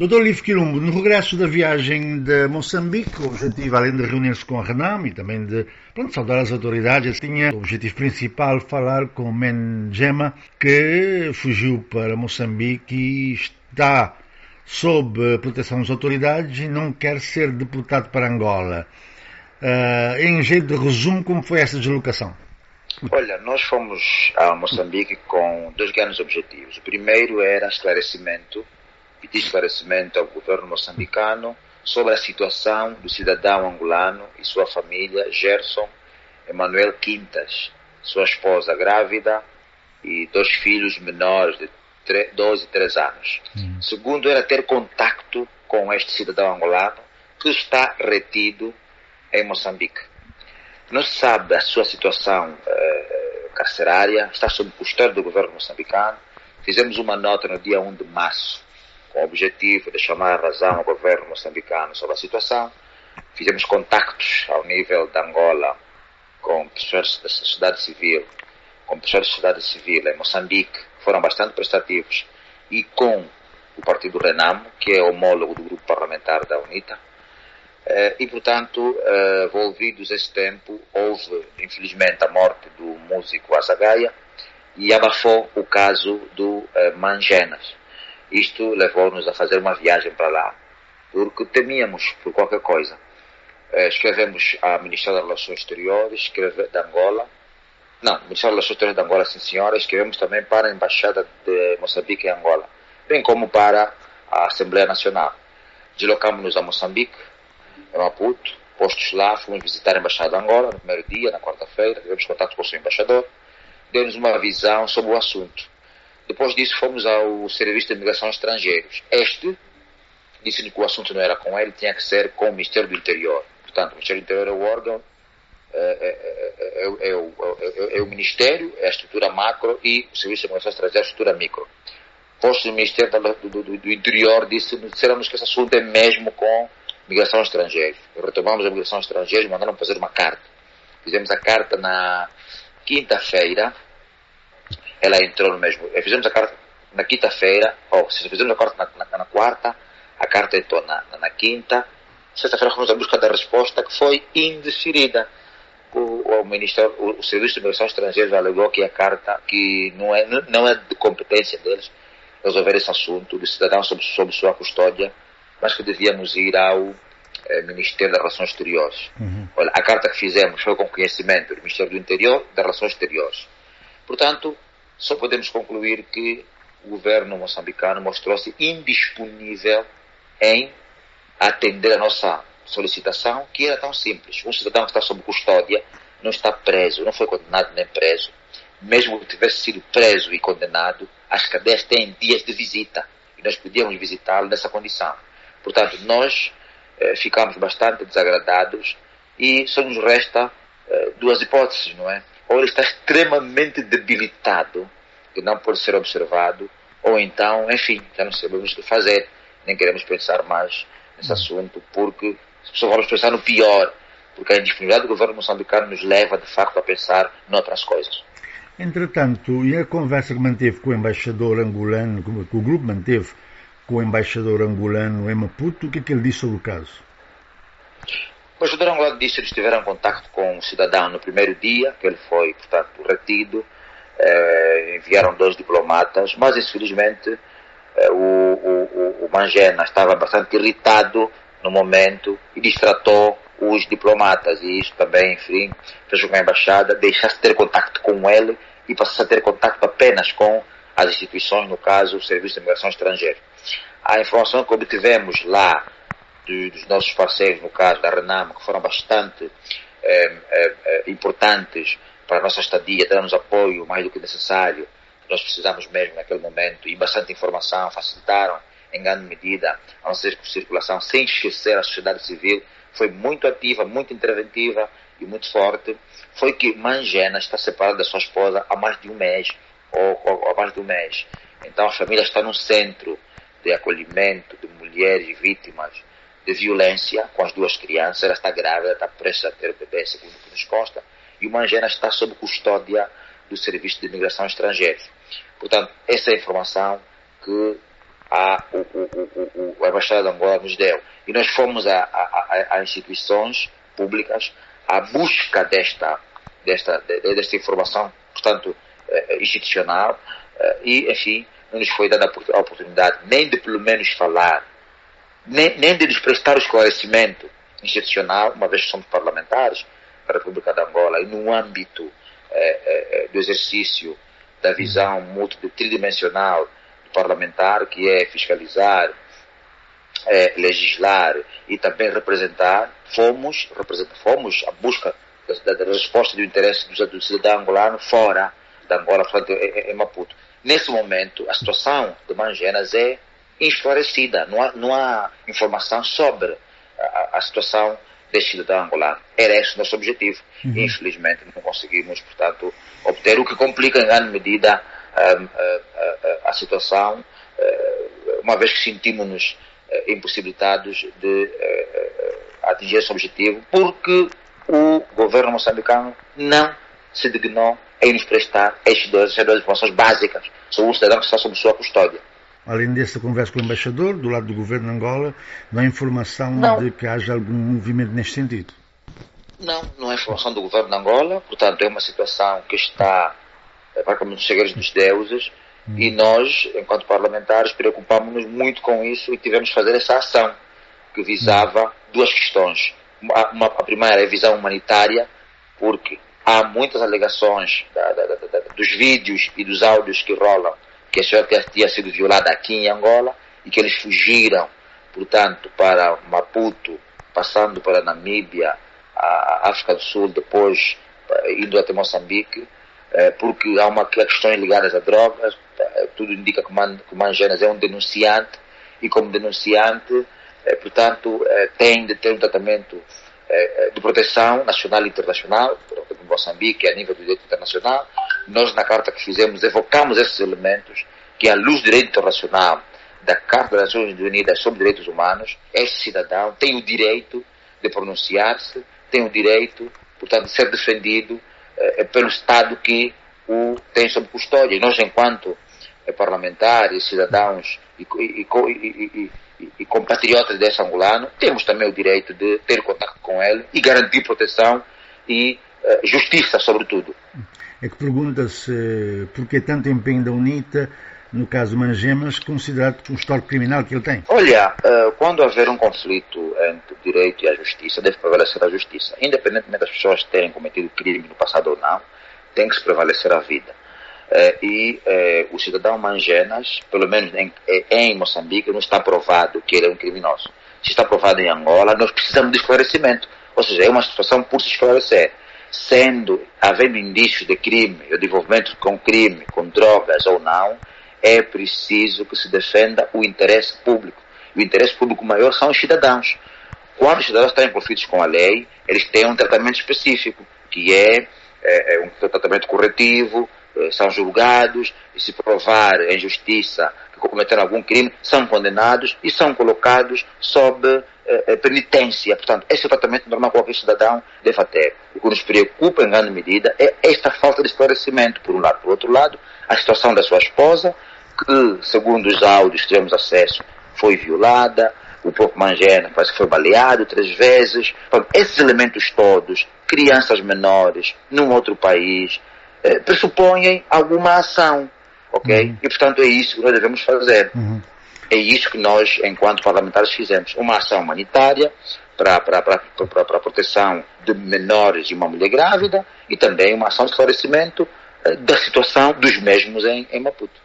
Doutor Livre Quilombo, no regresso da viagem de Moçambique, o objetivo, além de reunir-se com a Renam e também de pronto, saudar as autoridades, tinha o objetivo principal falar com Menjema, que fugiu para Moçambique e está sob proteção das autoridades e não quer ser deputado para Angola. Uh, em jeito de resumo, como foi essa deslocação? Olha, nós fomos a Moçambique com dois grandes objetivos. O primeiro era esclarecimento pedir esclarecimento ao governo moçambicano sobre a situação do cidadão angolano e sua família, Gerson Emanuel Quintas, sua esposa grávida e dois filhos menores de 12 e 3 anos. Hum. Segundo, era ter contato com este cidadão angolano que está retido em Moçambique. Não se sabe a sua situação eh, carcerária, está sob custódia do governo moçambicano. Fizemos uma nota no dia 1 de março com o objetivo de chamar a razão ao governo moçambicano sobre a situação. Fizemos contactos ao nível da Angola com pessoas da sociedade civil, com pessoas da sociedade civil em Moçambique, que foram bastante prestativos, e com o Partido Renamo, que é homólogo do grupo parlamentar da UNITA. Eh, e, portanto, eh, envolvidos esse tempo, houve, infelizmente, a morte do músico Azagaia e abafou o caso do eh, Mangenas. Isto levou-nos a fazer uma viagem para lá, porque temíamos por qualquer coisa. Eh, escrevemos ao Ministério das Relações Exteriores, escreve, Angola, não, Ministério das Relações Exteriores de Angola, sim senhora, escrevemos também para a Embaixada de Moçambique em Angola, bem como para a Assembleia Nacional. Deslocamos-nos a Moçambique, em Maputo, postos lá, fomos visitar a Embaixada de Angola no primeiro dia, na quarta-feira, tivemos contato com o seu embaixador, deu-nos uma visão sobre o assunto. Depois disso fomos ao Serviço de Imigração Estrangeiros. Este disse-lhe que o assunto não era com ele, tinha que ser com o Ministério do Interior. Portanto, o Ministério do Interior é o órgão, é, é, é, é o, é, o, Ministério, é a estrutura macro e o Serviço de Imigração Estrangeira é a estrutura micro. Posto do Ministério do, do, do Interior disse, disseram-nos que esse assunto é mesmo com migração estrangeira. Retomamos a migração estrangeira mandaram fazer uma carta. Fizemos a carta na quinta-feira, ela entrou no mesmo. Eh, fizemos a carta na quinta-feira, ou se fizemos a carta na, na, na, quarta, a carta entrou na, na quinta. Sexta-feira fomos à busca da resposta que foi indeferida. O, o, Ministério, o, o Serviço de Imigração Estrangeira alegou que a carta, que não é, não é de competência deles resolver esse assunto do cidadão sob, sob sua custódia, mas que devíamos ir ao eh, Ministério das Relações Exteriores. Uhum. Olha, a carta que fizemos foi com conhecimento do Ministério do Interior das Relações Exteriores. Portanto, só podemos concluir que o governo moçambicano mostrou-se indisponível em atender a nossa solicitação, que era tão simples. Um cidadão que está sob custódia não está preso, não foi condenado nem preso. Mesmo que tivesse sido preso e condenado, as cadeias têm dias de visita e nós podíamos visitá-lo nessa condição. Portanto, nós eh, ficamos bastante desagradados e só nos resta eh, duas hipóteses, não é? Ou ele está extremamente debilitado, que não pode ser observado, ou então, enfim, já não sabemos o que fazer, nem queremos pensar mais nesse assunto, porque só vamos pensar no pior, porque a indisponibilidade do governo moçambicano nos leva, de facto, a pensar noutras coisas. Entretanto, e a conversa que manteve com o embaixador angolano, que o grupo manteve com o embaixador angolano em Maputo, o que é que ele disse sobre o caso? O ajudador angolano disse que eles tiveram contato com o cidadão no primeiro dia, que ele foi, portanto, retido. Eh, enviaram dois diplomatas, mas infelizmente eh, o, o, o Mangena estava bastante irritado no momento e distratou os diplomatas e isso também, enfim, fez com que a embaixada deixasse de ter contato com ele e passasse a ter contato apenas com as instituições, no caso o Serviço de Imigração Estrangeira. A informação que obtivemos lá de, dos nossos parceiros, no caso da Renam, que foram bastante eh, eh, importantes para a nossa estadia, deram-nos apoio mais do que necessário, nós precisamos mesmo naquele momento, e bastante informação, facilitaram em grande medida a nossa circulação, sem esquecer a sociedade civil, foi muito ativa, muito interventiva e muito forte, foi que Mangena está separada da sua esposa há mais de um mês, ou, ou há mais de um mês. Então a família está num centro de acolhimento de mulheres vítimas de violência com as duas crianças. Ela está grávida, está prestes a ter o bebê, segundo o que nos consta, e o Mangena está sob custódia do Serviço de Imigração Estrangeira. Portanto, essa é a informação que a, o, o, o, a Embaixada de Angola nos deu. E nós fomos a, a, a instituições públicas à busca desta, desta, desta informação, portanto, eh, institucional, eh, e, enfim, não nos foi dada a oportunidade nem de pelo menos falar, nem, nem de nos prestar o esclarecimento institucional, uma vez que somos parlamentares da República de Angola, e no âmbito eh, do exercício da visão multidimensional do parlamentar, que é fiscalizar, é, legislar e também representar, fomos, represent, fomos à busca da, da, resposta do interesse do, do cidadão angolano fora da Angola, portanto, em, em Maputo. Nesse momento, a situação de Mangenas é esclarecida, não há, não há informação sobre a, a situação deste cidadão angolano. Era esse o nosso objetivo. Uhum. Infelizmente, não conseguimos, portanto, obter o que complica em grande medida a, a, a, situação, uma vez que sentimos-nos impossibilitados de atingir esse objetivo, porque o governo moçambicano não se dignou em nos prestar estas duas, duas informações básicas sobre o cidadão que está sob sua custódia. Além dessa conversa com o embaixador, do lado do governo de Angola, não há informação não. de que haja algum movimento neste sentido? Não, não é informação do governo de Angola, portanto é uma situação que está praticamente nos segredos dos deuses hum. e nós, enquanto parlamentares, preocupámos-nos muito com isso e tivemos que fazer essa ação que visava hum. duas questões. Uma, uma, a primeira é a visão humanitária, porque há muitas alegações da, da, da, dos vídeos e dos áudios que rolam que a senhora tinha sido violada aqui em Angola e que eles fugiram, portanto, para Maputo, passando para Namíbia, a África do Sul, depois eh, indo até Moçambique, eh, porque há uma questões ligadas a drogas, eh, tudo indica que o Mangenas é um denunciante e como denunciante, portanto, tem de ter um tratamento de proteção nacional e internacional, em Moçambique, a nível do direito internacional, nós, na carta que fizemos, evocamos esses elementos que, à luz do direito internacional, da Carta das Nações Unidas sobre Direitos Humanos, esse cidadão tem o direito de pronunciar-se, tem o direito, portanto, de ser defendido eh, pelo Estado que o tem sob custódia. E nós, enquanto eh, parlamentares, cidadãos e, e, e, e, compatriotas desse angolano, temos também o direito de ter contato com ele e garantir proteção e eh, justiça, sobretudo é que pergunta-se por que tanto empenho da UNITA no caso Mangemas, considerado um histórico criminal que ele tem? Olha, eh, quando haver um conflito entre o direito e a justiça, deve prevalecer a justiça. Independentemente das pessoas terem cometido crime no passado ou não, tem que se prevalecer a vida. Eh, e eh, o cidadão Mangenas, pelo menos em, em Moçambique, não está provado que ele é um criminoso. Se está provado em Angola, nós precisamos de esclarecimento. Ou seja, é uma situação por se esclarecer sendo, havendo indícios de crime, de envolvimento com crime, com drogas ou não, é preciso que se defenda o interesse público. O interesse público maior são os cidadãos. Quando os cidadãos estão envolvidos com a lei, eles têm um tratamento específico, que é, é, é um tratamento corretivo, são julgados, e se provar em justiça que cometeram algum crime, são condenados e são colocados sob é, penitência. Portanto, esse é o tratamento normal que qualquer cidadão deve ter. O que nos preocupa, em grande medida, é esta falta de esclarecimento, por um lado. Por outro lado, a situação da sua esposa, que, segundo os áudios que tivemos acesso, foi violada, o próprio Mangena parece que foi baleado três vezes. Portanto, esses elementos todos, crianças menores, num outro país, eh, pressupõem alguma ação, ok? Uhum. E, portanto, é isso que nós devemos fazer. Uhum. É isso que nós, enquanto parlamentares, fizemos. Uma ação humanitária para, para, para, para, para a proteção de menores e uma mulher grávida e também uma ação de esclarecimento eh, da situação dos mesmos em, em Maputo.